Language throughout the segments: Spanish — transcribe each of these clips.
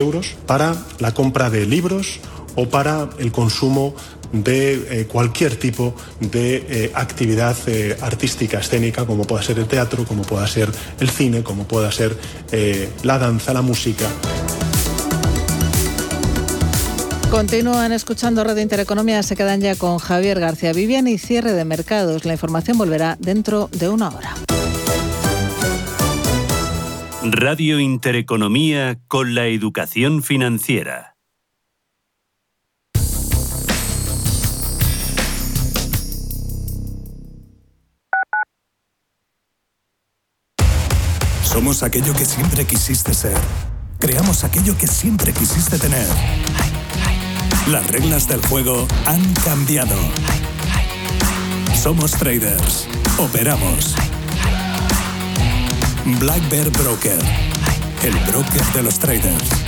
euros para la compra de libros o para el consumo de eh, cualquier tipo de eh, actividad eh, artística escénica, como pueda ser el teatro, como pueda ser el cine, como pueda ser la danza, la música. Continúan escuchando Red Intereconomía, se quedan ya con Javier García Vivian y cierre de mercados. La información volverá dentro de una hora. Radio Intereconomía con la educación financiera. Somos aquello que siempre quisiste ser. Creamos aquello que siempre quisiste tener. Las reglas del juego han cambiado. Somos traders. Operamos. Black Bear Broker. El broker de los traders.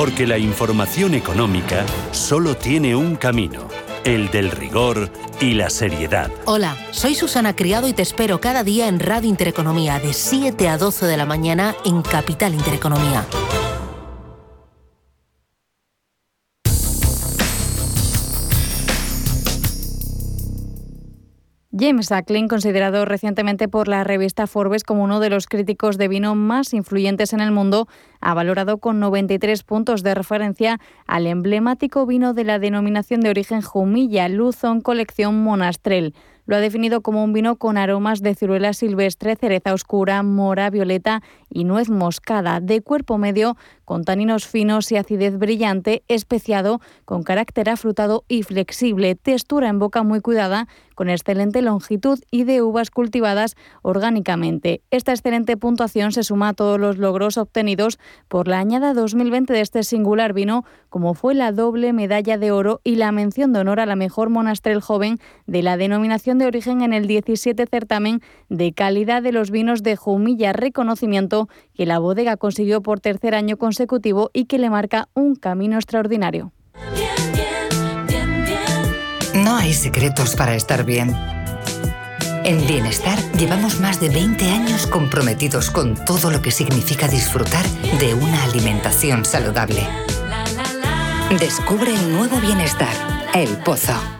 Porque la información económica solo tiene un camino, el del rigor y la seriedad. Hola, soy Susana Criado y te espero cada día en Radio Intereconomía de 7 a 12 de la mañana en Capital Intereconomía. James Acklin, considerado recientemente por la revista Forbes como uno de los críticos de vino más influyentes en el mundo, ha valorado con 93 puntos de referencia al emblemático vino de la denominación de origen Jumilla, Luzon Colección Monastrell. Lo ha definido como un vino con aromas de ciruela silvestre, cereza oscura, mora, violeta y nuez moscada, de cuerpo medio, con taninos finos y acidez brillante, especiado, con carácter afrutado y flexible, textura en boca muy cuidada, con excelente longitud y de uvas cultivadas orgánicamente. Esta excelente puntuación se suma a todos los logros obtenidos por la añada 2020 de este singular vino, como fue la doble medalla de oro y la mención de honor a la mejor monastrel joven de la denominación de origen en el 17 certamen de calidad de los vinos de Jumilla, reconocimiento que la bodega consiguió por tercer año consecutivo y que le marca un camino extraordinario. No hay secretos para estar bien. En Bienestar llevamos más de 20 años comprometidos con todo lo que significa disfrutar de una alimentación saludable. Descubre el nuevo bienestar, el pozo.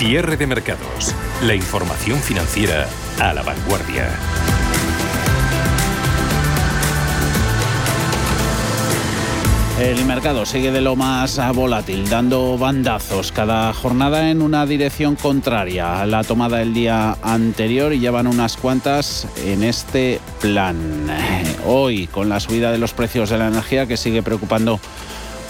Cierre de mercados La información financiera a la vanguardia. El mercado sigue de lo más volátil, dando bandazos cada jornada en una dirección contraria a la tomada del día anterior y llevan unas cuantas en este plan. Hoy, con la subida de los precios de la energía que sigue preocupando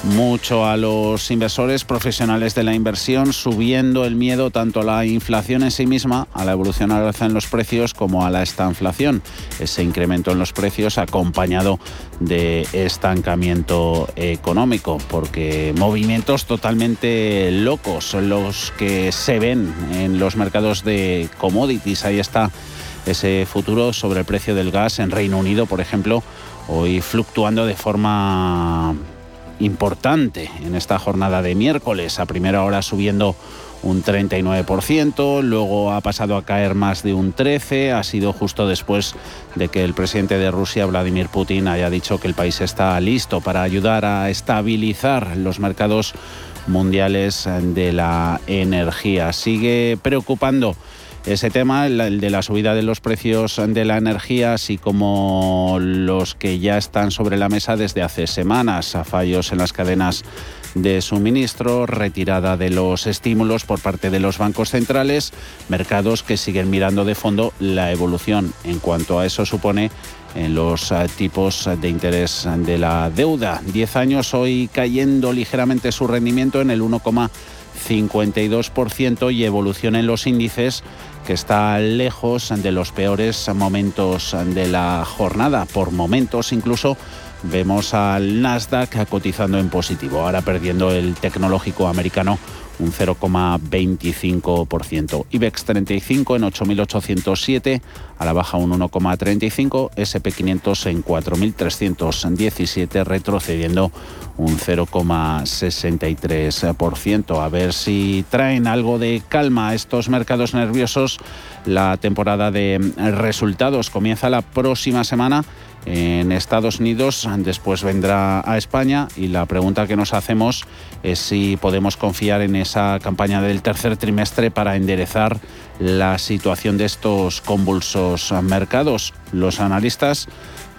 mucho a los inversores profesionales de la inversión, subiendo el miedo tanto a la inflación en sí misma, a la evolución alza en los precios, como a la estanflación. Ese incremento en los precios acompañado de estancamiento económico, porque movimientos totalmente locos son los que se ven en los mercados de commodities. Ahí está ese futuro sobre el precio del gas en Reino Unido, por ejemplo, hoy fluctuando de forma importante en esta jornada de miércoles. A primera hora subiendo un 39%, luego ha pasado a caer más de un 13%, ha sido justo después de que el presidente de Rusia, Vladimir Putin, haya dicho que el país está listo para ayudar a estabilizar los mercados mundiales de la energía. Sigue preocupando ese tema, el de la subida de los precios de la energía, así como los que ya están sobre la mesa desde hace semanas, a fallos en las cadenas de suministro, retirada de los estímulos por parte de los bancos centrales, mercados que siguen mirando de fondo la evolución en cuanto a eso supone en los eh, tipos de interés de la deuda. Diez años hoy cayendo ligeramente su rendimiento en el 1,52% y evolución en los índices que está lejos de los peores momentos de la jornada. Por momentos incluso vemos al Nasdaq cotizando en positivo, ahora perdiendo el tecnológico americano un 0,25%. IBEX 35 en 8.807, a la baja un 1,35, SP500 en 4.317, retrocediendo un 0,63%. A ver si traen algo de calma a estos mercados nerviosos. La temporada de resultados comienza la próxima semana en Estados Unidos, después vendrá a España y la pregunta que nos hacemos es si podemos confiar en esa campaña del tercer trimestre para enderezar la situación de estos convulsos mercados. Los analistas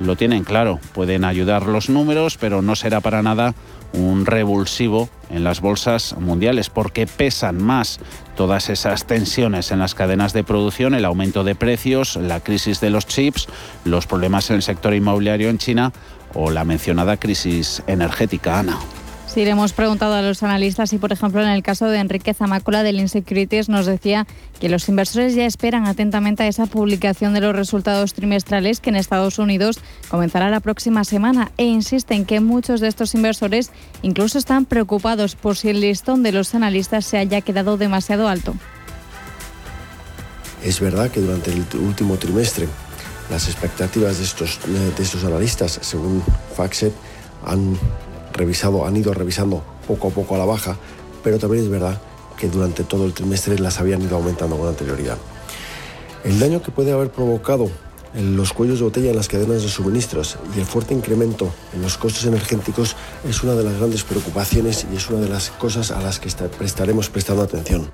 lo tienen claro, pueden ayudar los números, pero no será para nada un revulsivo en las bolsas mundiales porque pesan más todas esas tensiones en las cadenas de producción, el aumento de precios, la crisis de los chips, los problemas en el sector inmobiliario en China o la mencionada crisis energética, Ana. Sí, le hemos preguntado a los analistas y, por ejemplo, en el caso de Enrique Zamácola del Insecurities nos decía que los inversores ya esperan atentamente a esa publicación de los resultados trimestrales que en Estados Unidos comenzará la próxima semana e insisten que muchos de estos inversores incluso están preocupados por si el listón de los analistas se haya quedado demasiado alto. Es verdad que durante el último trimestre las expectativas de estos, de estos analistas, según FactSet, han revisado, han ido revisando poco a poco a la baja, pero también es verdad que durante todo el trimestre las habían ido aumentando con anterioridad. El daño que puede haber provocado en los cuellos de botella en las cadenas de suministros y el fuerte incremento en los costos energéticos es una de las grandes preocupaciones y es una de las cosas a las que prestaremos prestando atención.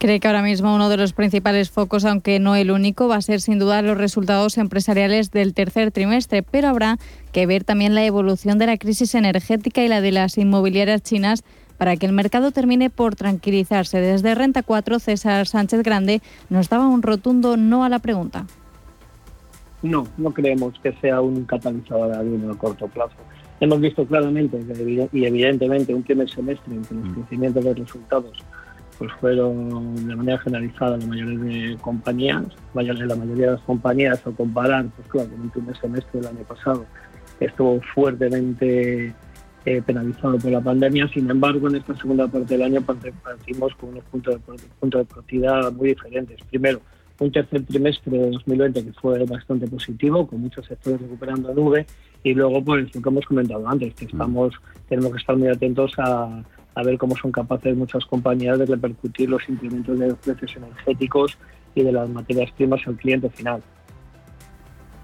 Cree que ahora mismo uno de los principales focos, aunque no el único, va a ser sin duda los resultados empresariales del tercer trimestre, pero habrá que ver también la evolución de la crisis energética y la de las inmobiliarias chinas para que el mercado termine por tranquilizarse. Desde Renta 4, César Sánchez Grande nos daba un rotundo no a la pregunta. No, no creemos que sea un catalizador a a corto plazo. Hemos visto claramente y evidentemente un primer semestre en que los mm. crecimientos de resultados pues fueron de manera generalizada la mayoría de compañías, la mayoría de las compañías al comparar, pues claro, con un primer semestre del año pasado estuvo fuertemente eh, penalizado por la pandemia, sin embargo en esta segunda parte del año partimos con unos puntos de, puntos de partida muy diferentes. Primero, un tercer trimestre de 2020 que fue bastante positivo, con muchos sectores recuperando nube, y luego pues lo que hemos comentado antes, que estamos, tenemos que estar muy atentos a, a ver cómo son capaces muchas compañías de repercutir los incrementos de los precios energéticos y de las materias primas al cliente final.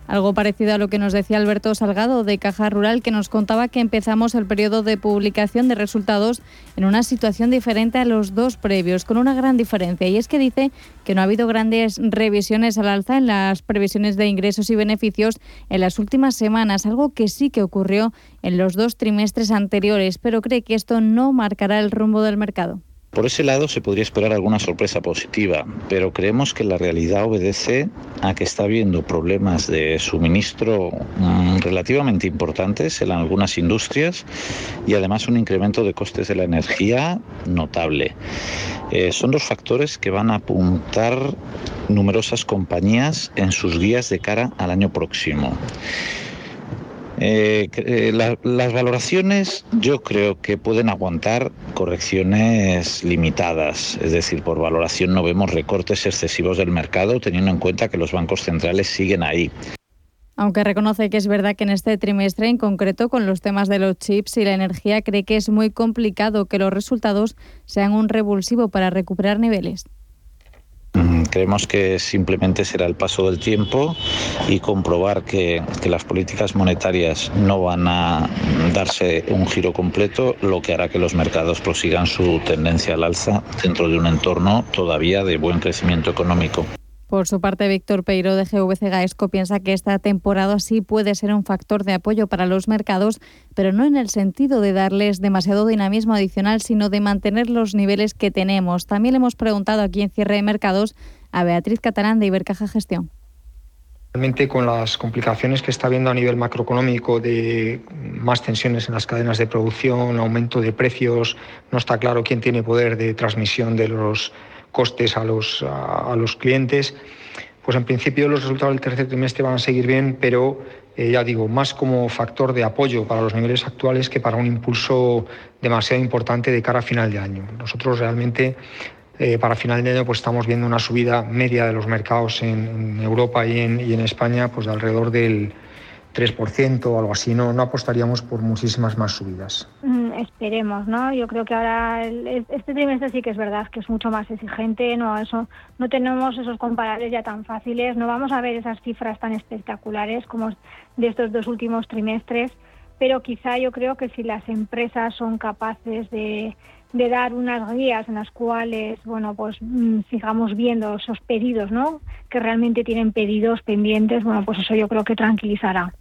Algo parecido a lo que nos decía Alberto Salgado de Caja Rural, que nos contaba que empezamos el periodo de publicación de resultados en una situación diferente a los dos previos, con una gran diferencia. Y es que dice que no ha habido grandes revisiones al alza en las previsiones de ingresos y beneficios en las últimas semanas, algo que sí que ocurrió en los dos trimestres anteriores, pero cree que esto no marcará el rumbo del mercado. Por ese lado se podría esperar alguna sorpresa positiva, pero creemos que la realidad obedece a que está habiendo problemas de suministro mm, relativamente importantes en algunas industrias y además un incremento de costes de la energía notable. Eh, son dos factores que van a apuntar numerosas compañías en sus guías de cara al año próximo. Eh, eh, las valoraciones yo creo que pueden aguantar correcciones limitadas, es decir, por valoración no vemos recortes excesivos del mercado teniendo en cuenta que los bancos centrales siguen ahí. Aunque reconoce que es verdad que en este trimestre, en concreto con los temas de los chips y la energía, cree que es muy complicado que los resultados sean un revulsivo para recuperar niveles. Creemos que simplemente será el paso del tiempo y comprobar que, que, las políticas monetarias no van a darse un giro completo, lo que hará que los mercados prosigan su tendencia al alza dentro de un entorno todavía de buen crecimiento económico. Por su parte, Víctor Peiro de GVC Gaesco piensa que esta temporada sí puede ser un factor de apoyo para los mercados, pero no en el sentido de darles demasiado dinamismo adicional, sino de mantener los niveles que tenemos. También le hemos preguntado aquí en Cierre de Mercados a Beatriz Catalán de Ibercaja Gestión. Realmente con las complicaciones que está habiendo a nivel macroeconómico de más tensiones en las cadenas de producción, aumento de precios, no está claro quién tiene poder de transmisión de los costes a los, a, los clientes, pues en principio los resultados del tercer trimestre van a seguir bien, pero eh, ya digo, más como factor de apoyo para los niveles actuales que para un impulso demasiado importante de cara a final de año. Nosotros realmente eh, para final de año pues estamos viendo una subida media de los mercados en, Europa y en, y en, España pues de alrededor del 3% o algo así, no, no apostaríamos por muchísimas más subidas. Mm, esperemos, ¿no? Yo creo que ahora este trimestre sí que es verdad que es mucho más exigente, no eso no tenemos esos comparables ya tan fáciles, no vamos a ver esas cifras tan espectaculares como de estos dos últimos trimestres, pero quizá yo creo que si las empresas son capaces de, de dar unas guías en las cuales, bueno, pues mm, sigamos viendo esos pedidos, ¿no? Que realmente tienen pedidos pendientes, bueno, pues eso yo creo que tranquilizará.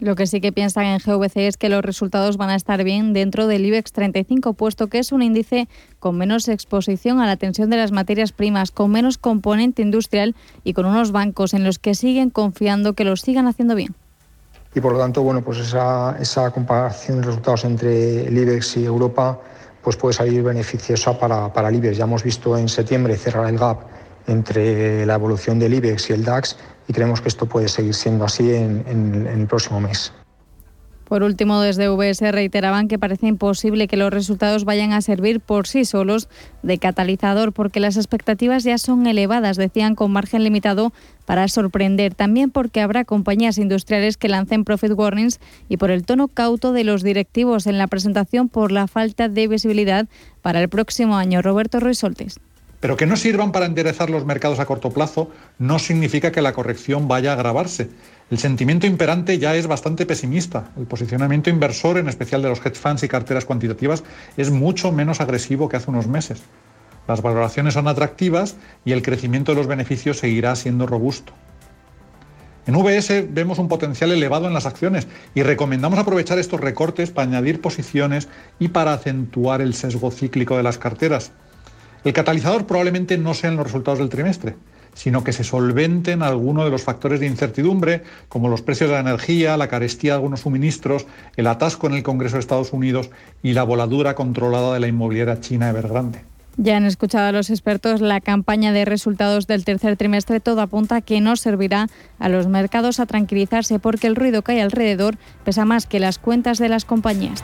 Lo que sí que piensan en GVC es que los resultados van a estar bien dentro del IBEX 35, puesto que es un índice con menos exposición a la tensión de las materias primas, con menos componente industrial y con unos bancos en los que siguen confiando que los sigan haciendo bien. Y por lo tanto, bueno, pues esa, esa comparación de resultados entre el IBEX y Europa pues puede salir beneficiosa para, para el IBEX. Ya hemos visto en septiembre cerrar el gap entre la evolución del IBEX y el DAX y creemos que esto puede seguir siendo así en, el próximo mes. Por último, desde VS reiteraban que parece imposible que los resultados vayan a servir por sí solos de catalizador porque las expectativas ya son elevadas, decían, con margen limitado para sorprender. También porque habrá compañías industriales que lancen profit warnings y por el tono cauto de los directivos en la presentación por la falta de visibilidad para el próximo año. Roberto Ruiz Soltes. Pero que no sirvan para enderezar los mercados a corto plazo no significa que la corrección vaya a agravarse. El sentimiento imperante ya es bastante pesimista. El posicionamiento inversor, en especial de los hedge funds y carteras cuantitativas, es mucho menos agresivo que hace unos meses. Las valoraciones son atractivas y el crecimiento de los beneficios seguirá siendo robusto. En VS vemos un potencial elevado en las acciones y recomendamos aprovechar estos recortes para añadir posiciones y para acentuar el sesgo cíclico de las carteras. El catalizador probablemente no sean los resultados del trimestre, sino que se solventen algunos de los factores de incertidumbre, como los precios de la energía, la carestía de algunos suministros, el atasco en el Congreso de Estados Unidos y la voladura controlada de la inmobiliaria china Evergrande. Ya han escuchado a los expertos la campaña de resultados del tercer trimestre. Todo apunta que no servirá a los mercados a tranquilizarse porque el ruido que hay alrededor pesa más que las cuentas de las compañías.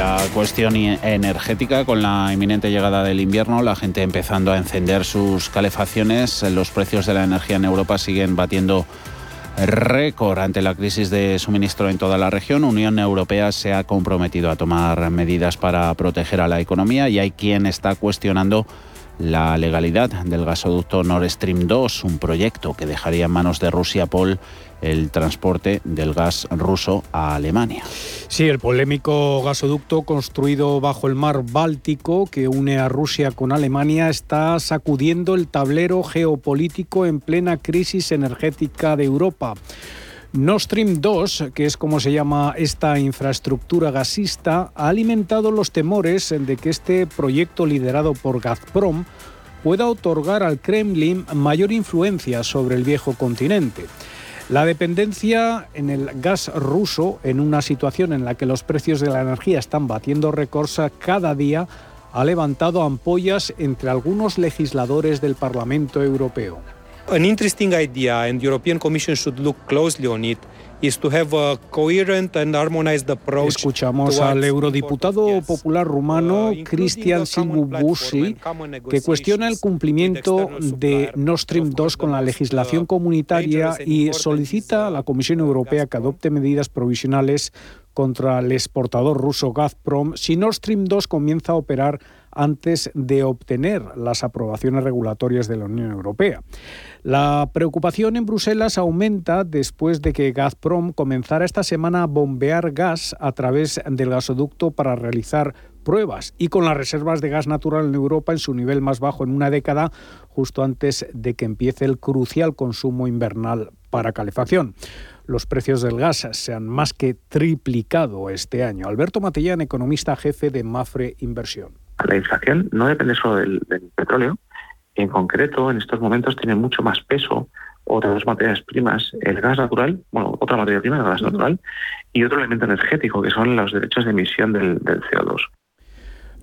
La cuestión energética con la inminente llegada del invierno, la gente empezando a encender sus calefacciones, los precios de la energía en Europa siguen batiendo récord ante la crisis de suministro en toda la región. Unión Europea se ha comprometido a tomar medidas para proteger a la economía y hay quien está cuestionando la legalidad del gasoducto Nord Stream 2, un proyecto que dejaría en manos de Rusia Pol el transporte del gas ruso a Alemania. Sí, el polémico gasoducto construido bajo el mar Báltico que une a Rusia con Alemania está sacudiendo el tablero geopolítico en plena crisis energética de Europa. Nord Stream 2, que es como se llama esta infraestructura gasista, ha alimentado los temores de que este proyecto liderado por Gazprom pueda otorgar al Kremlin mayor influencia sobre el viejo continente. La dependencia en el gas ruso, en una situación en la que los precios de la energía están batiendo récords cada día, ha levantado ampollas entre algunos legisladores del Parlamento Europeo. An interesting idea and the European Commission should look closely on it Escuchamos al eurodiputado popular rumano Cristian Silvubussi que cuestiona el cumplimiento de Nord Stream 2 con la legislación comunitaria y solicita a la Comisión Europea que adopte medidas provisionales contra el exportador ruso Gazprom si Nord Stream 2 comienza a operar antes de obtener las aprobaciones regulatorias de la Unión Europea. La preocupación en Bruselas aumenta después de que Gazprom comenzara esta semana a bombear gas a través del gasoducto para realizar pruebas y con las reservas de gas natural en Europa en su nivel más bajo en una década, justo antes de que empiece el crucial consumo invernal para calefacción. Los precios del gas se han más que triplicado este año. Alberto Matellán, economista jefe de Mafre Inversión. La inflación no depende solo del, petróleo. En concreto, en estos momentos tiene mucho más peso otras dos materias primas, el gas natural, bueno, otra materia prima, el gas natural, y otro elemento energético, que son los derechos de emisión del, del CO2.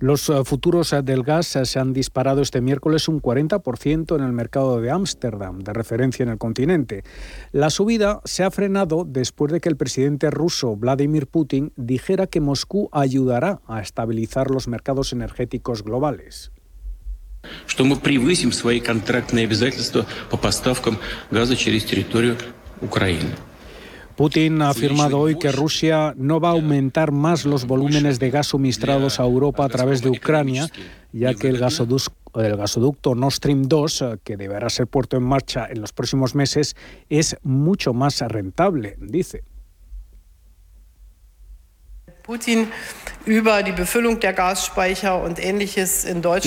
Los eh, futuros eh, del gas eh, se han disparado este miércoles un 40% en el mercado de Ámsterdam, de referencia en el continente. La subida se ha frenado después de que el presidente ruso Vladimir Putin dijera que Moscú ayudará a estabilizar los mercados energéticos globales. что мы превысим свои контрактные обязательства по поставкам газа через территорию Украины. Putin ha afirmado hoy que Rusia no va a aumentar más los volúmenes de gas suministrados a Europa a través de Ucrania, ya que el gasoducto, el gasoducto Nord Stream 2, que deberá ser puesto en marcha en los próximos meses, es mucho más rentable, dice. Putin y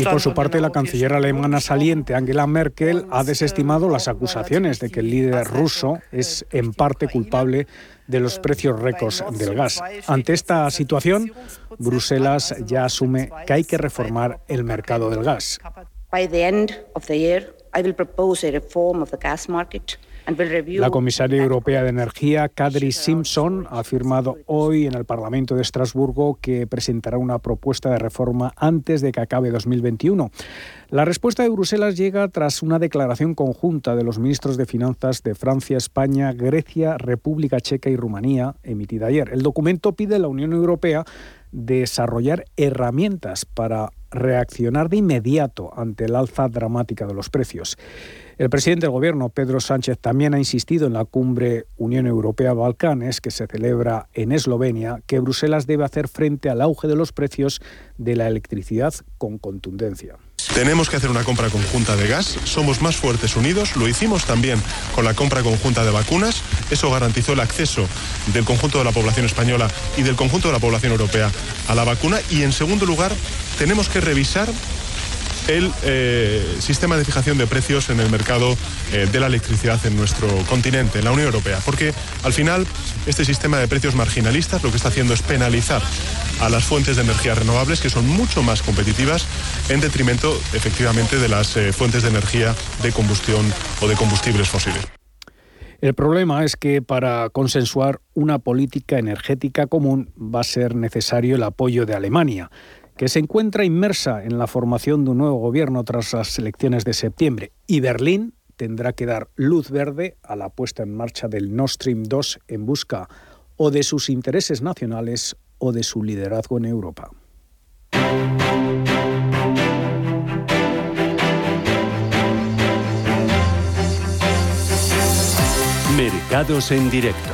por su parte, la canciller alemana saliente Angela Merkel ha desestimado las acusaciones de que el líder ruso es en parte culpable de los precios récords del gas. Ante esta situación, Bruselas ya asume que hay que reformar el mercado del gas. La comisaria europea de Energía, Kadri Simpson, ha afirmado hoy en el Parlamento de Estrasburgo que presentará una propuesta de reforma antes de que acabe 2021. La respuesta de Bruselas llega tras una declaración conjunta de los ministros de Finanzas de Francia, España, Grecia, República Checa y Rumanía, emitida ayer. El documento pide a la Unión Europea desarrollar herramientas para reaccionar de inmediato ante el alza dramática de los precios. El presidente del Gobierno, Pedro Sánchez, también ha insistido en la cumbre Unión Europea-Balcanes, que se celebra en Eslovenia, que Bruselas debe hacer frente al auge de los precios de la electricidad con contundencia. Tenemos que hacer una compra conjunta de gas, somos más fuertes unidos, lo hicimos también con la compra conjunta de vacunas, eso garantizó el acceso del conjunto de la población española y del conjunto de la población europea a la vacuna. Y en segundo lugar tenemos que revisar el eh, sistema de fijación de precios en el mercado eh, de la electricidad en nuestro continente, en la Unión Europea, porque al final este sistema de precios marginalistas lo que está haciendo es penalizar a las fuentes de energía renovables que son mucho más competitivas en detrimento efectivamente de las eh, fuentes de energía de combustión o de combustibles fósiles. El problema es que para consensuar una política energética común va a ser necesario el apoyo de Alemania que se encuentra inmersa en la formación de un nuevo gobierno tras las elecciones de septiembre. Y Berlín tendrá que dar luz verde a la puesta en marcha del Nord Stream 2 en busca o de sus intereses nacionales o de su liderazgo en Europa. Mercados en directo.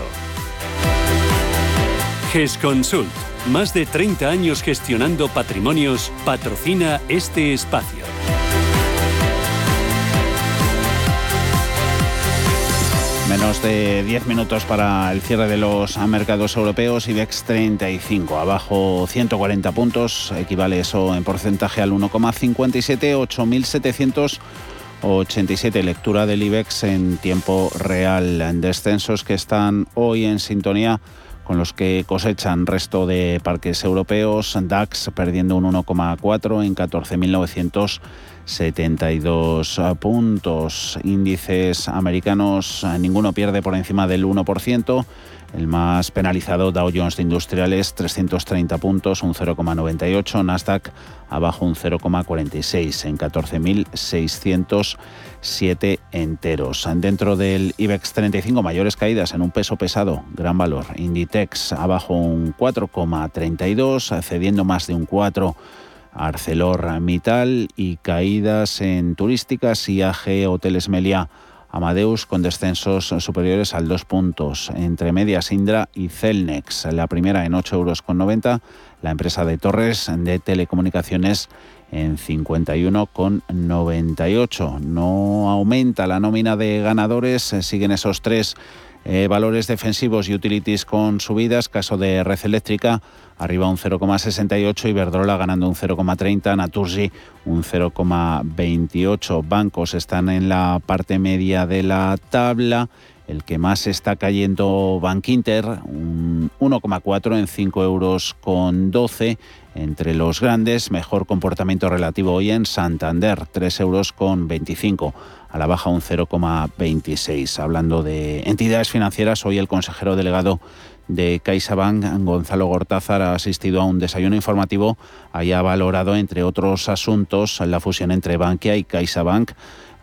GESConsult más de 30 años gestionando patrimonios, patrocina este espacio. Menos de 10 minutos para el cierre de los mercados europeos, IBEX 35, abajo 140 puntos, equivale eso en porcentaje al 1,57, 8.787, lectura del IBEX en tiempo real, en descensos que están hoy en sintonía con los que cosechan resto de parques europeos. DAX perdiendo un 1,4 en 14.900. 72 puntos. Índices americanos, ninguno pierde por encima del 1%. El más penalizado, Dow Jones de Industriales, 330 puntos, un 0,98. Nasdaq abajo un 0,46 en 14.607 enteros. Dentro del IBEX 35, mayores caídas en un peso pesado, gran valor. Inditex abajo un 4,32, cediendo más de un 4 ArcelorMittal y caídas en turísticas y Hoteles Melia Amadeus con descensos superiores al 2 puntos. Entre medias Indra y Celnex, la primera en 8,90 euros, la empresa de Torres de Telecomunicaciones en 51,98. No aumenta la nómina de ganadores, siguen esos tres eh, valores defensivos y utilities con subidas, caso de Red Eléctrica, arriba un 0,68, Iberdrola ganando un 0,30, Naturgy un 0,28. Bancos están en la parte media de la tabla. El que más está cayendo Bank Inter, un 1,4 en 5 euros con 12. Entre los grandes, mejor comportamiento relativo hoy en Santander, 3 euros con 25 a la baja un 0,26. Hablando de entidades financieras, hoy el consejero delegado de CaixaBank, Gonzalo Gortázar, ha asistido a un desayuno informativo. Ahí ha valorado, entre otros asuntos, la fusión entre Bankia y CaixaBank.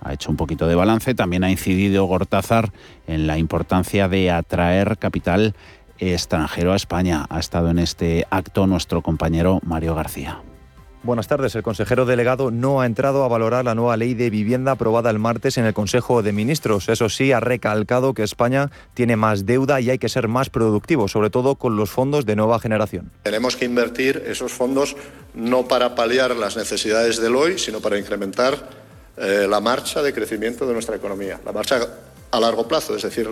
Ha hecho un poquito de balance. También ha incidido Gortázar en la importancia de atraer capital extranjero a España. Ha estado en este acto nuestro compañero Mario García. Buenas tardes. El consejero delegado no ha entrado a valorar la nueva ley de vivienda aprobada el martes en el Consejo de Ministros. Eso sí, ha recalcado que España tiene más deuda y hay que ser más productivo, sobre todo con los fondos de nueva generación. Tenemos que invertir esos fondos no para paliar las necesidades del hoy, sino para incrementar eh, la marcha de crecimiento de nuestra economía, la marcha a largo plazo, es decir,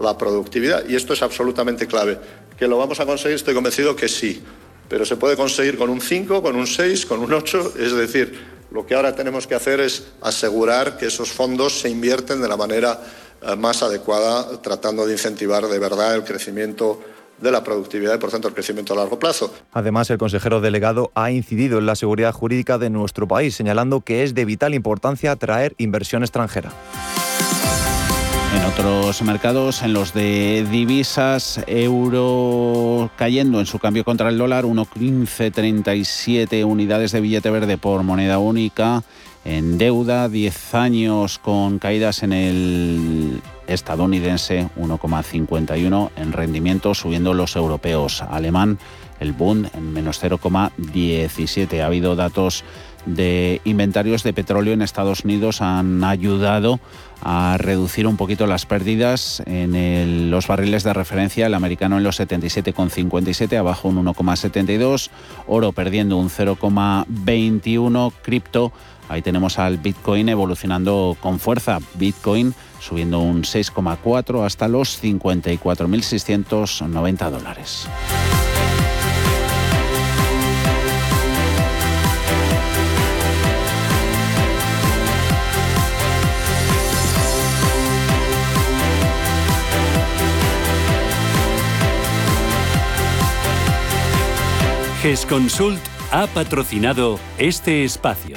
la productividad. Y esto es absolutamente clave. ¿Que lo vamos a conseguir? Estoy convencido que sí pero se puede conseguir con un 5, con un 6, con un 8, es decir, lo que ahora tenemos que hacer es asegurar que esos fondos se invierten de la manera eh, más adecuada, tratando de incentivar de verdad el crecimiento de la productividad y, por tanto, el crecimiento a largo plazo. Además, el consejero delegado ha incidido en la seguridad jurídica de nuestro país, señalando que es de vital importancia atraer inversión extranjera. En otros mercados, en los de divisas, euro cayendo en su cambio contra el dólar, 1,1537 unidades de billete verde por moneda única. En deuda, 10 años con caídas en el estadounidense, 1,51 en rendimiento, subiendo los europeos. Alemán, el Bund en menos 0,17. Ha habido datos de inventarios de petróleo en Estados Unidos han ayudado a reducir un poquito las pérdidas en los barriles de referencia, el americano en los 77,57, abajo un 1,72, oro perdiendo un 0,21, cripto, ahí tenemos al Bitcoin evolucionando con fuerza, Bitcoin subiendo un 6,4 hasta los 54.690 dólares. GESConsult ha patrocinado este espacio.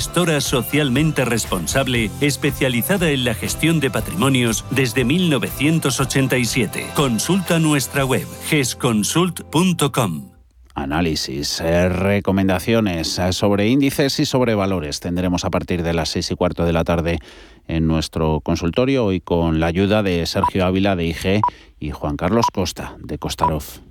gestora socialmente responsable especializada en la gestión de patrimonios desde 1987. Consulta nuestra web gesconsult.com. análisis, eh, recomendaciones eh, sobre índices y sobre valores. Tendremos a partir de las seis y cuarto de la tarde en nuestro consultorio, hoy con la ayuda de Sergio Ávila de IG y Juan Carlos Costa de Costarov.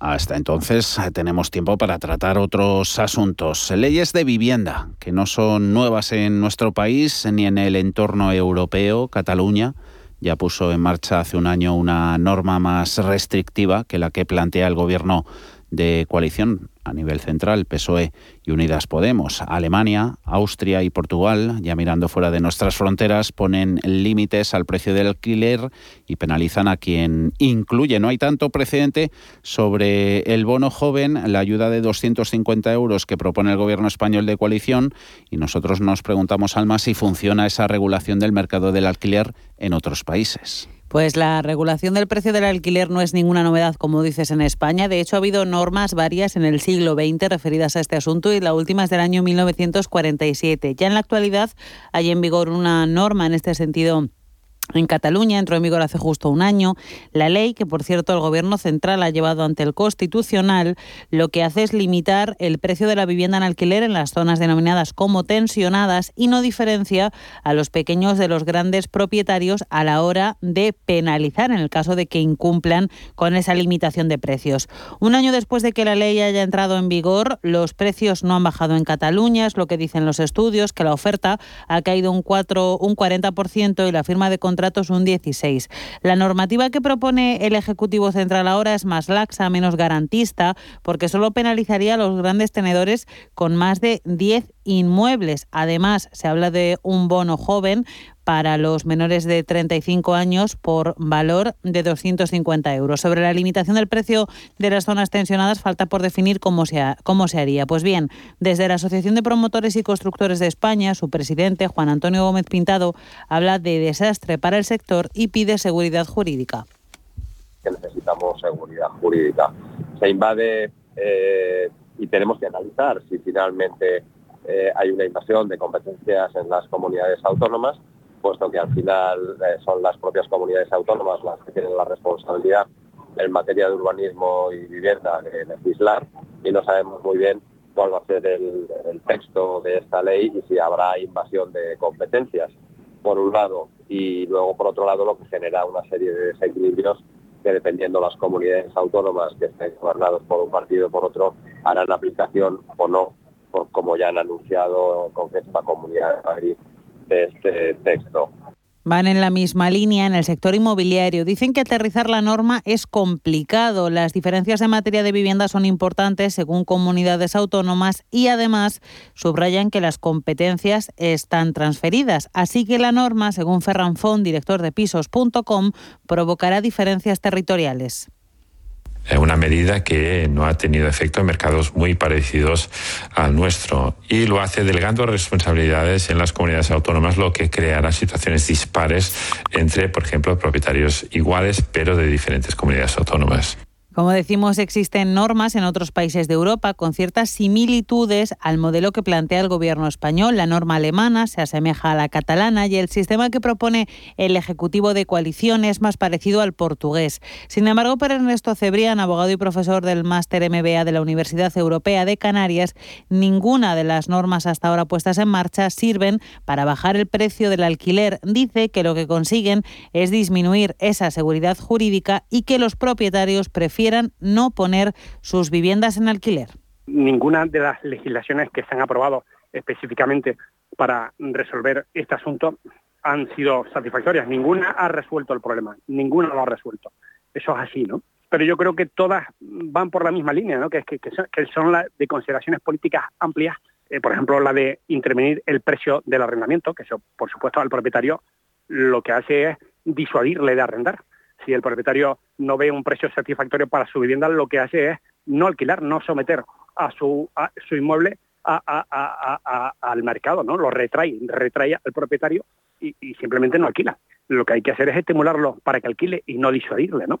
Hasta entonces eh, tenemos tiempo para tratar otros asuntos. Leyes de vivienda, que no son nuevas en nuestro país ni en el entorno europeo. Cataluña ya puso en marcha hace un año una norma más restrictiva que la que plantea el gobierno de coalición a nivel central, PSOE y Unidas Podemos. Alemania, Austria y Portugal, ya mirando fuera de nuestras fronteras, ponen límites al precio del alquiler y penalizan a quien incluye. No hay tanto precedente sobre el bono joven, la ayuda de 250 euros que propone el gobierno español de coalición y nosotros nos preguntamos, Alma, si funciona esa regulación del mercado del alquiler en otros países. Pues la regulación del precio del alquiler no es ninguna novedad, como dices, en España. De hecho, ha habido normas varias en el siglo XX referidas a este asunto y la última es del año 1947. Ya en la actualidad hay en vigor una norma en este sentido en Cataluña entró en vigor hace justo un año la ley que, por cierto, el Gobierno central ha llevado ante el Constitucional. Lo que hace es limitar el precio de la vivienda en alquiler en las zonas denominadas como tensionadas y no diferencia a los pequeños de los grandes propietarios a la hora de penalizar en el caso de que incumplan con esa limitación de precios. Un año después de que la ley haya entrado en vigor, los precios no han bajado en Cataluña, es lo que dicen los estudios, que la oferta ha caído un, 4, un 40% y la firma de contratos un 16. La normativa que propone el Ejecutivo Central ahora es más laxa, menos garantista, porque solo penalizaría a los grandes tenedores con más de 10 inmuebles. Además, se habla de un bono joven para los menores de 35 años por valor de 250 euros. Sobre la limitación del precio de las zonas tensionadas falta por definir cómo se, cómo se haría. Pues bien, desde la Asociación de Promotores y Constructores de España, su presidente, Juan Antonio Gómez Pintado, habla de desastre para el sector y pide seguridad jurídica. necesitamos seguridad jurídica. Se invade eh, y tenemos que analizar si finalmente eh, hay una invasión de competencias en las comunidades autónomas puesto que al final eh, son las propias comunidades autónomas las que tienen la responsabilidad en materia de urbanismo y vivienda de legislar y no sabemos muy bien cuál va a ser el, texto de esta ley y si habrá invasión de competencias, por un lado, y luego por otro lado lo que genera una serie de desequilibrios que dependiendo las comunidades autónomas que estén gobernados por un partido o por otro, harán aplicación o no, como ya han anunciado con esta Comunidad de Madrid de este texto. Van en la misma línea en el sector inmobiliario. Dicen que aterrizar la norma es complicado. Las diferencias en materia de vivienda son importantes según comunidades autónomas y además subrayan que las competencias están transferidas. Así que la norma, según Ferran Font, director de pisos.com, provocará diferencias territoriales una medida que no ha tenido efecto en mercados muy parecidos al nuestro y lo hace delegando responsabilidades en las comunidades autónomas, lo que creará situaciones dispares entre, por ejemplo, propietarios iguales pero de diferentes comunidades autónomas. Como decimos, existen normas en otros países de Europa con ciertas similitudes al modelo que plantea el gobierno español. La norma alemana se asemeja a la catalana y el sistema que propone el Ejecutivo de Coalición es más parecido al portugués. Sin embargo, para Ernesto Cebrián, abogado y profesor del máster MBA de la Universidad Europea de Canarias, ninguna de las normas hasta ahora puestas en marcha sirven para bajar el precio del alquiler. Dice que lo que consiguen es disminuir esa seguridad jurídica y que los propietarios prefieren no poner sus viviendas en alquiler. Ninguna de las legislaciones que se han aprobado específicamente para resolver este asunto han sido satisfactorias. Ninguna ha resuelto el problema, ninguna lo ha resuelto. Eso es así, ¿no? Pero yo creo que todas van por la misma línea, ¿no? que, que, que, son, las de consideraciones políticas amplias, eh, por ejemplo, la de intervenir el precio del arrendamiento, que eso, por supuesto, al propietario lo que hace es disuadirle de arrendar si el propietario no ve un precio satisfactorio para su vivienda, lo que hace es no alquilar, no someter a su, su inmueble al mercado, ¿no? Lo retrae, retrae al propietario y, y simplemente no alquila. Lo que hay que hacer es estimularlo para que alquile y no disuadirle, ¿no?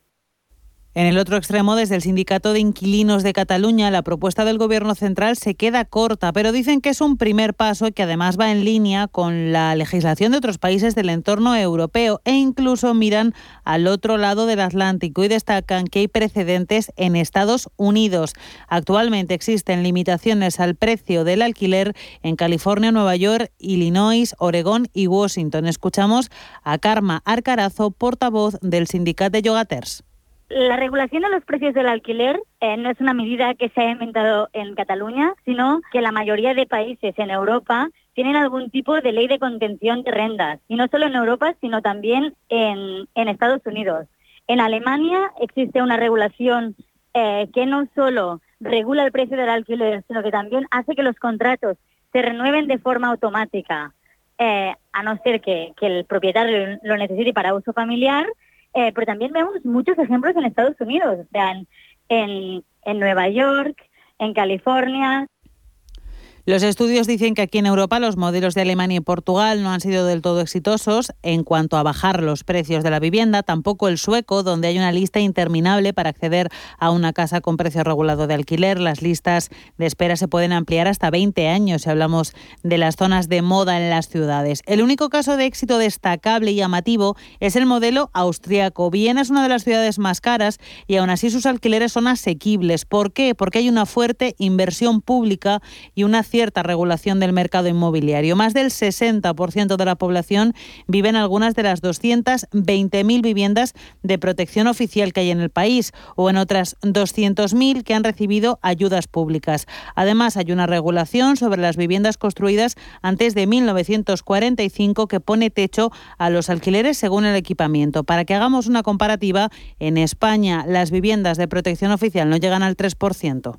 En el otro extremo, desde el Sindicato de Inquilinos de Cataluña, la propuesta del Gobierno central se queda corta, pero dicen que es un primer paso que además va en línea con la legislación de otros países del entorno europeo e incluso miran al otro lado del Atlántico y destacan que hay precedentes en Estados Unidos. Actualmente existen limitaciones al precio del alquiler en California, Nueva York, Illinois, Oregón y Washington. Escuchamos a Karma Arcarazo, portavoz del Sindicato de Yogaters. La regulación de los precios del alquiler eh, no es una medida que se ha inventado en Cataluña, sino que la mayoría de países en Europa tienen algún tipo de ley de contención de rentas. Y no solo en Europa, sino también en, Estados Unidos. En Alemania existe una regulación eh, que no solo regula el precio del alquiler, sino que también hace que los contratos se renueven de forma automática, eh, a no ser que el propietario lo necesite para uso familiar eh, pero también vemos muchos ejemplos en Estados Unidos, o sea, en, en Nueva York, en California, los estudios dicen que aquí en Europa los modelos de Alemania y Portugal no han sido del todo exitosos en cuanto a bajar los precios de la vivienda, tampoco el sueco, donde hay una lista interminable para acceder a una casa con precio regulado de alquiler. Las listas de espera se pueden ampliar hasta 20 años si hablamos de las zonas de moda en las ciudades. El único caso de éxito destacable y llamativo es el modelo austriaco. Viena es una de las ciudades más caras y aún así sus alquileres son asequibles. ¿Por qué? Porque hay una fuerte inversión pública y una cierta regulación del mercado inmobiliario. Más del 60% de la población vive en algunas de las 220.000 viviendas de protección oficial que hay en el país o en otras 200.000 que han recibido ayudas públicas. Además, hay una regulación sobre las viviendas construidas antes de 1945 que pone techo a los alquileres según el equipamiento. Para que hagamos una comparativa, en España las viviendas de protección oficial no llegan al 3%.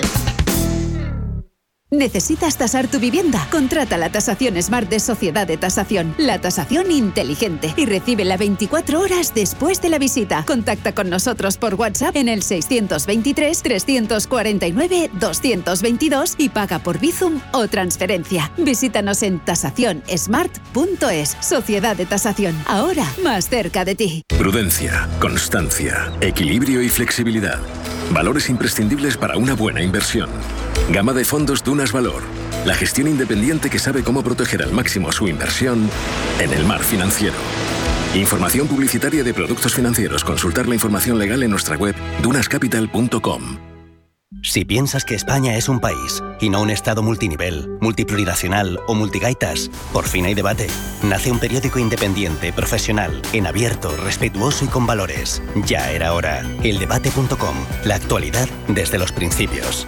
¿Necesitas tasar tu vivienda? Contrata la tasación Smart de Sociedad de Tasación, la tasación inteligente y recibe la 24 horas después de la visita. Contacta con nosotros por WhatsApp en el 623 349 222 y paga por Bizum o transferencia. Visítanos en tasacionsmart.es. Sociedad de Tasación, ahora más cerca de ti. Prudencia, constancia, equilibrio y flexibilidad. Valores imprescindibles para una buena inversión. Gama de fondos Dunas Valor. La gestión independiente que sabe cómo proteger al máximo su inversión en el mar financiero. Información publicitaria de productos financieros. Consultar la información legal en nuestra web dunascapital.com. Si piensas que España es un país y no un Estado multinivel, multiplurinacional o multigaitas, por fin hay debate. Nace un periódico independiente, profesional, en abierto, respetuoso y con valores. Ya era hora. Eldebate.com. La actualidad desde los principios.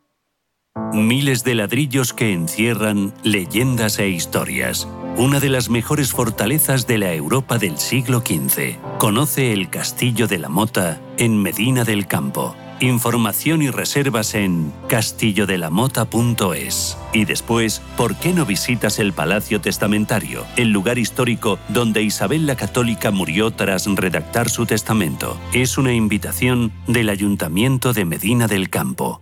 Miles de ladrillos que encierran leyendas e historias. Una de las mejores fortalezas de la Europa del siglo XV. Conoce el Castillo de la Mota en Medina del Campo. Información y reservas en castillodelamota.es. Y después, ¿por qué no visitas el Palacio Testamentario, el lugar histórico donde Isabel la Católica murió tras redactar su testamento? Es una invitación del Ayuntamiento de Medina del Campo.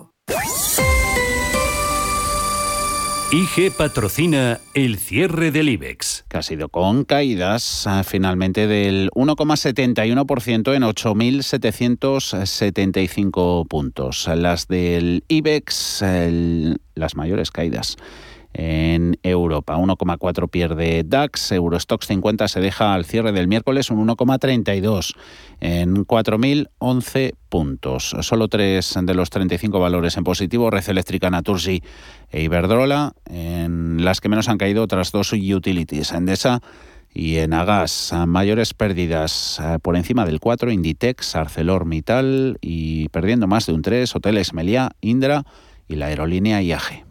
IG patrocina el cierre del IBEX. Que ha sido con caídas ah, finalmente del 1,71% en 8.775 puntos. Las del IBEX, las mayores caídas en Europa. 1,4 pierde DAX, Eurostox 50 se deja al cierre del miércoles un 1,32 en 4.011 puntos. Solo tres de los 35 valores en positivo, Red Eléctrica, Naturgy e Iberdrola. En las que menos han caído otras dos utilities, Endesa y en Agas, mayores pérdidas eh, por encima del 4, Inditex, ArcelorMittal y perdiendo más de un 3, Hoteles Meliá, Indra y la aerolínea IAG.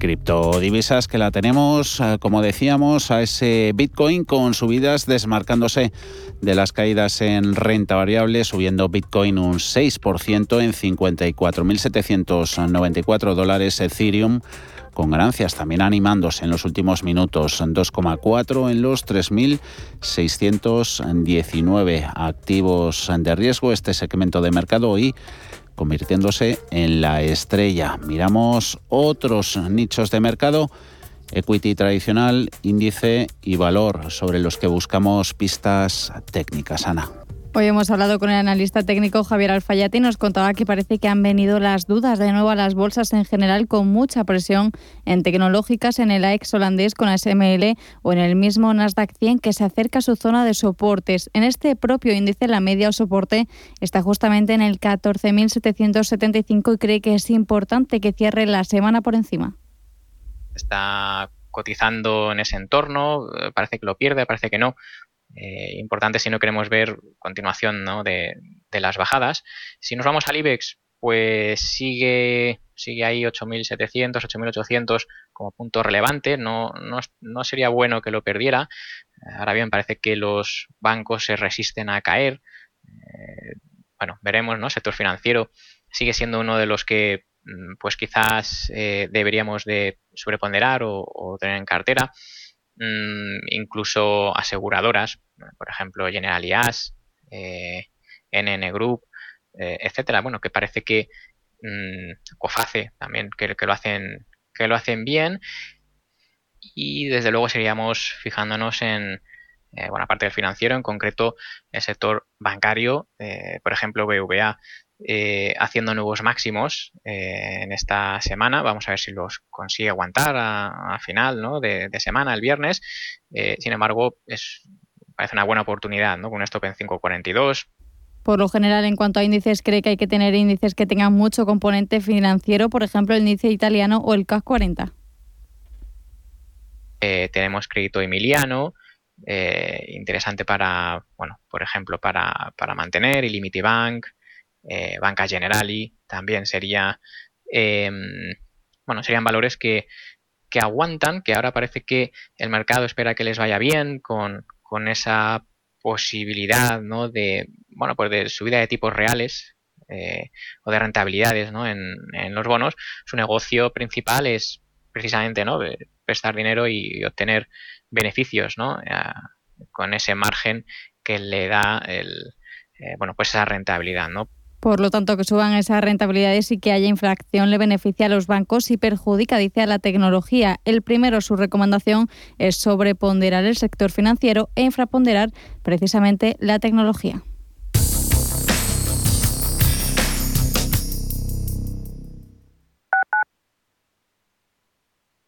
Criptodivisas que la tenemos, eh, como decíamos, a ese Bitcoin con subidas desmarcándose de las caídas en renta variable, subiendo Bitcoin un 6% en 54.794 dólares, Ethereum con ganancias también animándose en los últimos minutos, 2,4 en los 3.619 activos de riesgo, este segmento de mercado y convirtiéndose en la estrella. Miramos otros nichos de mercado, equity tradicional, índice y valor, sobre los que buscamos pistas técnicas. Ana. Hoy hemos hablado con el analista técnico Javier Alfayate y nos contaba que parece que han venido las dudas de nuevo a las bolsas en general con mucha presión en tecnológicas en el AEX holandés con SML o en el mismo Nasdaq 100 que se acerca a su zona de soportes. En este propio índice la media o soporte está justamente en el 14.775 y cree que es importante que cierre la semana por encima. Está cotizando en ese entorno, eh, parece que lo pierde, parece que no. Eh, importante si no queremos ver continuación de, las bajadas. Si nos vamos al IBEX, pues sigue, sigue ahí 8.700, 8.800 como punto relevante. No, no, sería bueno que lo perdiera. Ahora bien, parece que los bancos se resisten a caer. Eh, bueno, veremos, ¿no? sector financiero sigue siendo uno de los que mm, pues quizás eh, deberíamos de sobreponderar o tener en cartera. Mm, incluso aseguradoras, por ejemplo General IAS, eh, NN Group, eh, etcétera. Bueno, que parece que mmm, COFACE también, que, lo hacen, que lo hacen bien. Y desde luego seríamos fijándonos en, eh, bueno, aparte del financiero, en concreto el sector bancario, por ejemplo, BVA eh, haciendo nuevos máximos eh, en esta semana. Vamos a ver si los consigue aguantar a, final de, semana, el viernes. Eh, sin embargo, es, parece una buena oportunidad ¿no? con un stop en 5.42. Por lo general, en cuanto a índices, cree que hay que tener índices que tengan mucho componente financiero, por ejemplo, el índice italiano o el CAC 40. tenemos crédito emiliano, interesante para, bueno, por ejemplo, para, para mantener, Illimity Bank, eh, Banca Generali también sería, em, bueno, serían valores que, aguantan, que ahora parece que el mercado espera que les vaya bien con, esa posibilidad ¿no? de, bueno, pues de subida de tipos reales eh, o de rentabilidades ¿no? en, los bonos. Su negocio principal es precisamente ¿no? prestar dinero y, obtener beneficios ¿no? con ese margen que le da el, eh, bueno, pues esa rentabilidad, ¿no? Por lo tanto, que suban esas rentabilidades y que haya infracción le beneficia a los bancos y perjudica, dice, a la tecnología. El primero, su recomendación es sobreponderar el sector financiero e infraponderar precisamente la tecnología.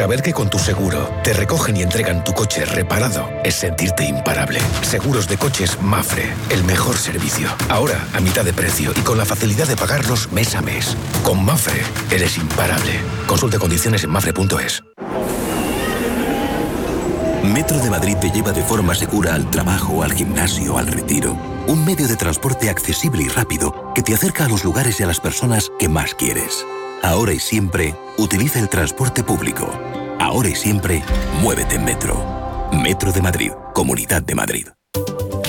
Saber que con tu seguro te recogen y entregan tu coche reparado es sentirte imparable. Seguros de coches Mafre, el mejor servicio. Ahora a mitad de precio y con la facilidad de pagarlos mes a mes. Con Mafre eres imparable. Consulte condiciones en mafre.es. Metro de Madrid te lleva de forma segura al trabajo, al gimnasio, al retiro. Un medio de transporte accesible y rápido que te acerca a los lugares y a las personas que más quieres. Ahora y siempre, utiliza el transporte público. Ahora y siempre, muévete en Metro. Metro de Madrid, Comunidad de Madrid.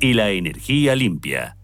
y la energía limpia.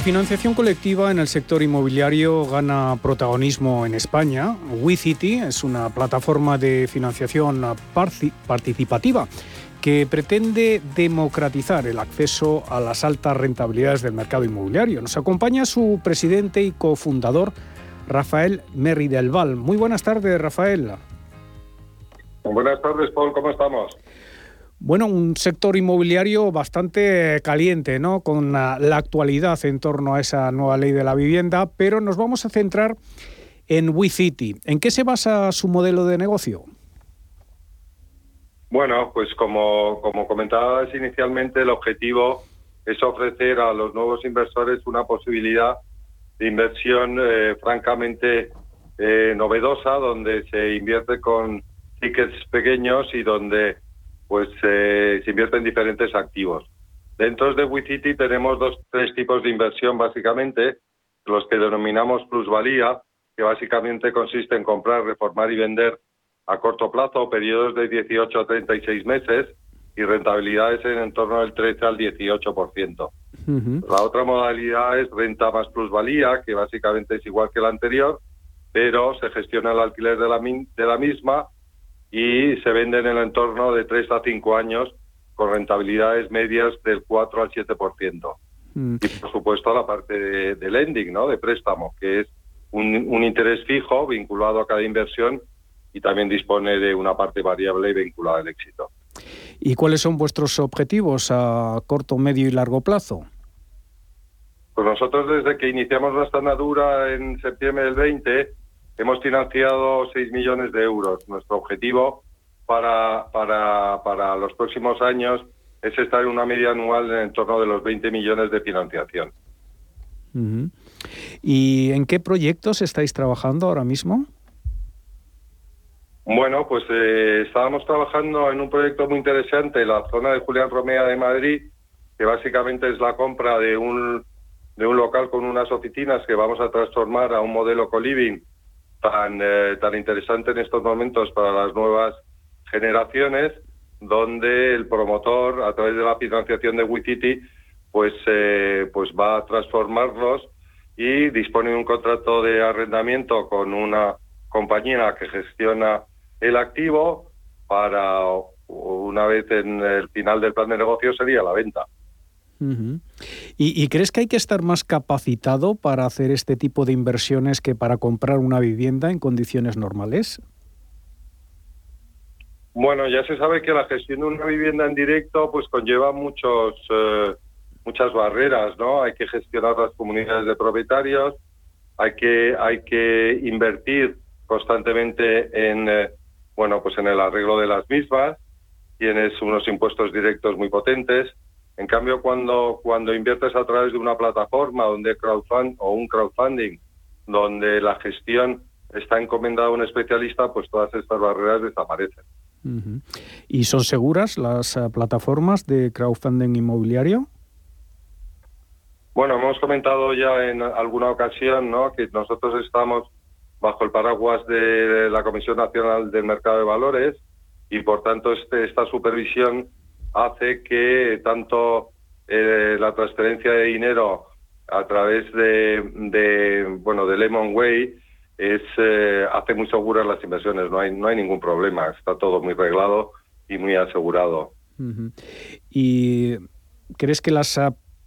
La financiación colectiva en el sector inmobiliario gana protagonismo en España. WeCity es una plataforma de financiación participativa que pretende democratizar el acceso a las altas rentabilidades del mercado inmobiliario. Nos acompaña su presidente y cofundador, Rafael Merri del Val. Muy buenas tardes, Rafael. Buenas tardes, Paul. ¿Cómo estamos? Bueno, un sector inmobiliario bastante caliente, ¿no? Con la, actualidad en torno a esa nueva ley de la vivienda, pero nos vamos a centrar en WeCity. ¿En qué se basa su modelo de negocio? Bueno, pues como, como comentabas inicialmente, el objetivo es ofrecer a los nuevos inversores una posibilidad de inversión eh, francamente eh, novedosa, donde se invierte con tickets pequeños y donde pues eh, se invierte en diferentes activos. Dentro de WeCity tenemos dos, tres tipos de inversión básicamente, los que denominamos plusvalía, que básicamente consiste en comprar, reformar y vender a corto plazo, periodos de 18 a 36 meses y rentabilidades en, torno del 13 al 18%. La otra modalidad es renta más plusvalía, que básicamente es igual que la anterior, pero se gestiona el alquiler de la, de la misma y se venden en el entorno de 3 a 5 años con rentabilidades medias del 4 al 7%. Mm. Y por supuesto la parte de, lending, ¿no? de préstamo, que es un, un, interés fijo vinculado a cada inversión y también dispone de una parte variable vinculada al éxito. ¿Y cuáles son vuestros objetivos a corto, medio y largo plazo? Pues nosotros desde que iniciamos nuestra andadura en septiembre del 20 Hemos financiado 6 millones de euros. Nuestro objetivo para, para, para los próximos años es estar en una media anual en torno de los 20 millones de financiación. ¿Y en qué proyectos estáis trabajando ahora mismo? Bueno, pues eh, estábamos trabajando en un proyecto muy interesante la zona de Julián Romea de Madrid, que básicamente es la compra de un, de un local con unas oficinas que vamos a transformar a un modelo co-living tan, eh, tan interesante en estos momentos para las nuevas generaciones, donde el promotor, a través de la financiación de WeCity, pues, eh, pues va a transformarlos y dispone de un contrato de arrendamiento con una compañía que gestiona el activo para una vez en el final del plan de negocio sería la venta. ¿Y, crees que hay que estar más capacitado para hacer este tipo de inversiones que para comprar una vivienda en condiciones normales? Bueno, ya se sabe que la gestión de una vivienda en directo pues conlleva muchos eh, muchas barreras, ¿no? Hay que gestionar las comunidades de propietarios, hay que hay que invertir constantemente en eh, bueno, pues en el arreglo de las mismas, tienes unos impuestos directos muy potentes. En cambio, cuando, cuando inviertes a través de una plataforma donde crowdfund, o un crowdfunding, donde la gestión está encomendada a un especialista, pues todas estas barreras desaparecen. ¿Y son seguras las eh, plataformas de crowdfunding inmobiliario? Bueno, hemos comentado ya en alguna ocasión ¿no? que nosotros estamos bajo el paraguas de la Comisión Nacional del Mercado de Valores y por tanto este, esta supervisión hace que tanto eh, la transferencia de dinero a través de, bueno de Lemon Way es eh, hace muy seguras las inversiones. No hay no hay ningún problema. Está todo muy reglado y muy asegurado. Y crees que las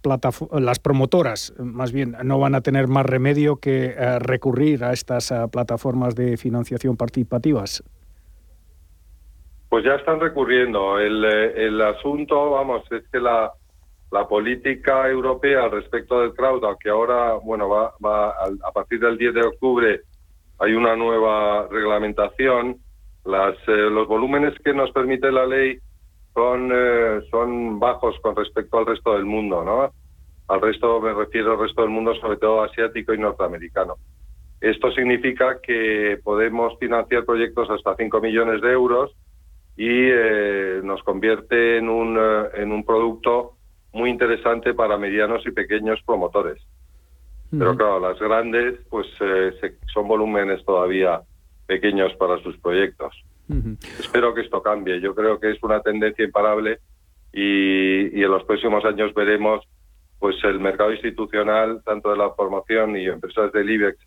las promotoras, más bien, no van a tener más remedio que eh, recurrir a estas eh, plataformas de financiación participativas? Pues ya están recurriendo. El, eh, el asunto, vamos, es que la, la política europea respecto del crowd, que ahora, bueno, va, va a, partir del 10 de octubre hay una nueva reglamentación, las, los volúmenes que nos permite la ley son, eh, son bajos con respecto al resto del mundo, ¿no? Al resto me refiero al resto del mundo, sobre todo asiático y norteamericano. Esto significa que podemos financiar proyectos hasta 5 millones de euros y eh, nos convierte en un, eh, en un producto muy interesante para medianos y pequeños promotores. Pero claro, las grandes pues son volúmenes todavía pequeños para sus proyectos. Espero que esto cambie. Yo creo que es una tendencia imparable y, en los próximos años veremos pues el mercado institucional, tanto de la formación y empresas del IBEX,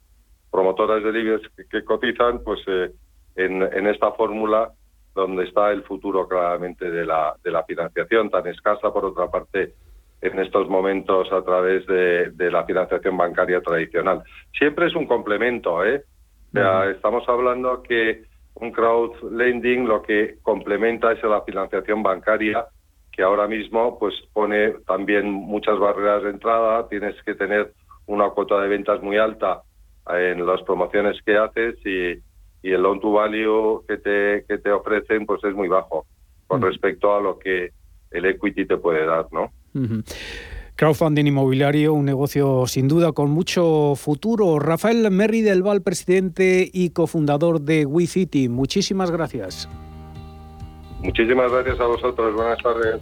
promotoras del IBEX que, cotizan, pues eh, en, esta fórmula donde está el futuro claramente de la, de la financiación, tan escasa por otra parte en estos momentos a través de, de la financiación bancaria tradicional. Siempre es un complemento, ¿eh? O sea, estamos hablando que un crowd lending lo que complementa es la financiación bancaria que ahora mismo pues pone también muchas barreras de entrada, tienes que tener una cuota de ventas muy alta en las promociones que haces y, el loan to value que te, que te ofrecen pues es muy bajo con respecto a lo que el equity te puede dar, ¿no? Crowdfunding inmobiliario, un negocio sin duda con mucho futuro. Rafael Merri del Val, presidente y cofundador de WeCity, muchísimas gracias. Muchísimas gracias a vosotros. Buenas tardes.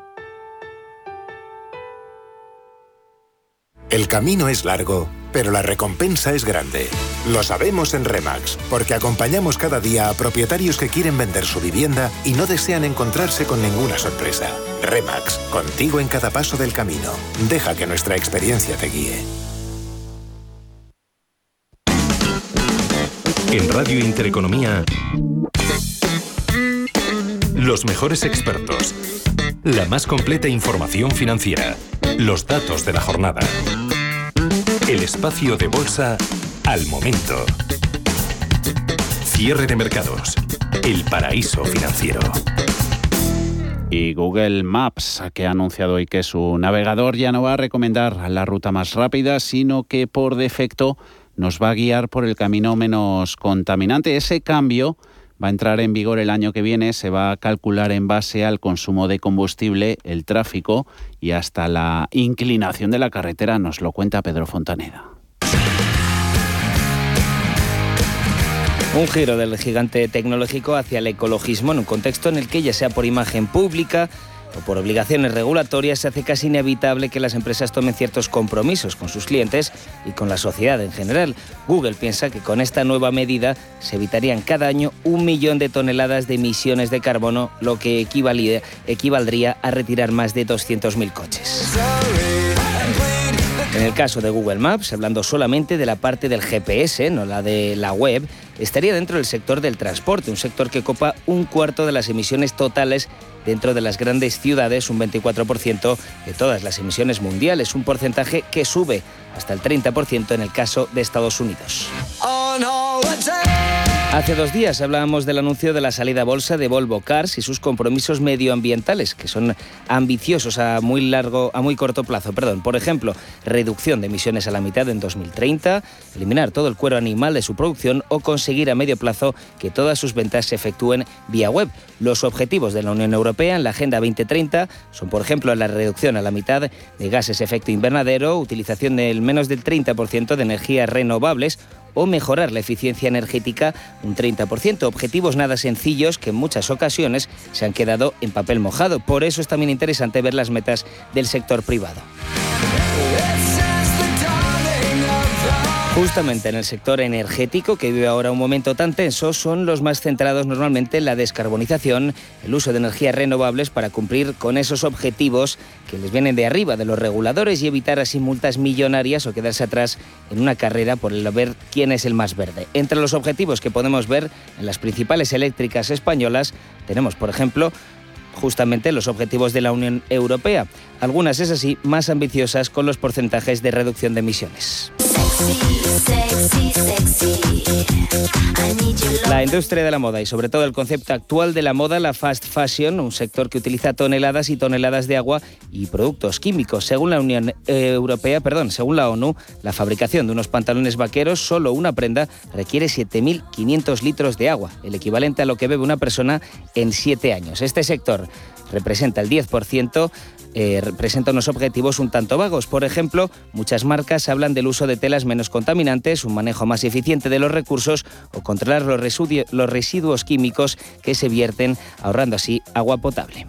El camino es largo, pero la recompensa es grande. Lo sabemos en Remax, porque acompañamos cada día a propietarios que quieren vender su vivienda y no desean encontrarse con ninguna sorpresa. Remax, contigo en cada paso del camino. Deja que nuestra experiencia te guíe. En Radio Intereconomía, los mejores expertos, la más completa información financiera Los datos de la jornada. El espacio de bolsa al momento. Cierre de mercados. El paraíso financiero. Y Google Maps, que ha anunciado hoy que su navegador ya no va a recomendar la ruta más rápida, sino que por defecto nos va a guiar por el camino menos contaminante. Ese cambio va a entrar en vigor el año que viene, se va a calcular en base al consumo de combustible, el tráfico y hasta la inclinación de la carretera, nos lo cuenta Pedro Fontaneda. Un giro del gigante tecnológico hacia el ecologismo en un contexto en el que ya sea por imagen pública, o por obligaciones regulatorias se hace casi inevitable que las empresas tomen ciertos compromisos con sus clientes y con la sociedad en general. Google piensa que con esta nueva medida se evitarían cada año un millón de toneladas de emisiones de carbono, lo que equivaldría a retirar más de 200.000 coches. En el caso de Google Maps, hablando solamente de la parte del GPS, no la de la web, estaría dentro del sector del transporte, un sector que copa un cuarto de las emisiones totales dentro de las grandes ciudades, un 24% de todas las emisiones mundiales, un porcentaje que sube hasta el 30% en el caso de Estados Unidos. Hace dos días hablábamos del anuncio de la salida a bolsa de Volvo Cars y sus compromisos medioambientales, que son ambiciosos a muy largo, a muy corto plazo. Perdón. Por ejemplo, reducción de emisiones a la mitad en 2030, eliminar todo el cuero animal de su producción o conseguir a medio plazo que todas sus ventas se efectúen vía web. Los objetivos de la Unión Europea en la Agenda 2030 son, por ejemplo, la reducción a la mitad de gases efecto invernadero, utilización del menos del 30% de energías renovables o mejorar la eficiencia energética un 30%. Objetivos nada sencillos que en muchas ocasiones se han quedado en papel mojado. Por eso es también interesante ver las metas del sector privado. Justamente en el sector energético, que vive ahora un momento tan tenso, son los más centrados normalmente en la descarbonización, el uso de energías renovables para cumplir con esos objetivos que les vienen de arriba de los reguladores y evitar así multas millonarias o quedarse atrás en una carrera por el ver quién es el más verde. Entre los objetivos que podemos ver en las principales eléctricas españolas tenemos, por ejemplo, justamente los objetivos de la Unión Europea, algunas es así más ambiciosas con los porcentajes de reducción de emisiones. La industria de la moda y sobre todo el concepto actual de la moda, la fast fashion, un sector que utiliza toneladas y toneladas de agua y productos químicos. Según la Unión Europea, perdón, según la ONU, la fabricación de unos pantalones vaqueros, solo una prenda requiere 7.500 litros de agua, el equivalente a lo que bebe una persona en 7 años. Este sector representa el 10% eh, presenta unos objetivos un tanto vagos. Por ejemplo, muchas marcas hablan del uso de telas menos contaminantes, un manejo más eficiente de los recursos o controlar los, los residuos químicos que se vierten, ahorrando así agua potable.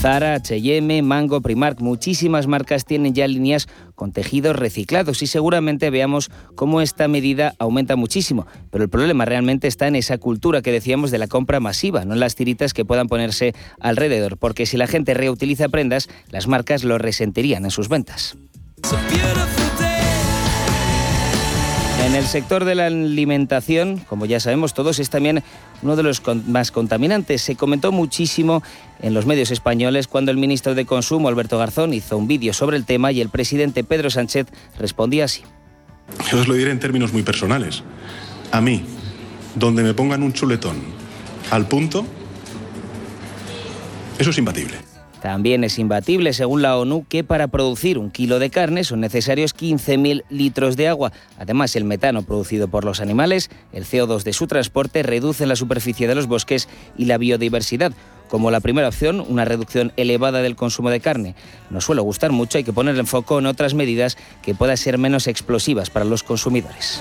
Zara, H&M, Mango, Primark, muchísimas marcas tienen ya líneas con tejidos reciclados y seguramente veamos cómo esta medida aumenta muchísimo. Pero el problema realmente está en esa cultura que decíamos de la compra masiva, no en las tiritas que puedan ponerse alrededor, porque si la gente reutiliza prendas, las marcas lo resentirían en sus ventas. En el sector de la alimentación, como ya sabemos todos, es también uno de los más contaminantes. Se comentó muchísimo en los medios españoles cuando el ministro de Consumo, Alberto Garzón, hizo un vídeo sobre el tema y el presidente Pedro Sánchez respondía así. Yo os lo diré en términos muy personales. A mí, donde me pongan un chuletón al punto, eso es imbatible. También es imbatible, según la ONU, que para producir un kilo de carne son necesarios 15.000 litros de agua. Además, el metano producido por los animales, el CO2 de su transporte, reduce la superficie de los bosques y la biodiversidad. Como la primera opción, una reducción elevada del consumo de carne. Nos suele gustar mucho, hay que poner el foco en otras medidas que puedan ser menos explosivas para los consumidores.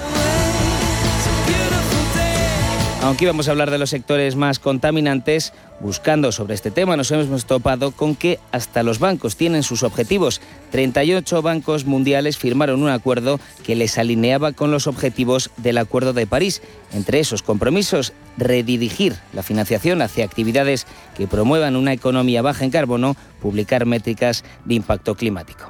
Aunque íbamos a hablar de los sectores más contaminantes, buscando sobre este tema nos hemos topado con que hasta los bancos tienen sus objetivos. 38 bancos mundiales firmaron un acuerdo que les alineaba con los objetivos del Acuerdo de París. Entre esos compromisos, redirigir la financiación hacia actividades que promuevan una economía baja en carbono, publicar métricas de impacto climático.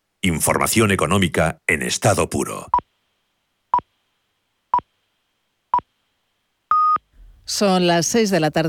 Información económica en estado puro. Son las 6 de la tarde.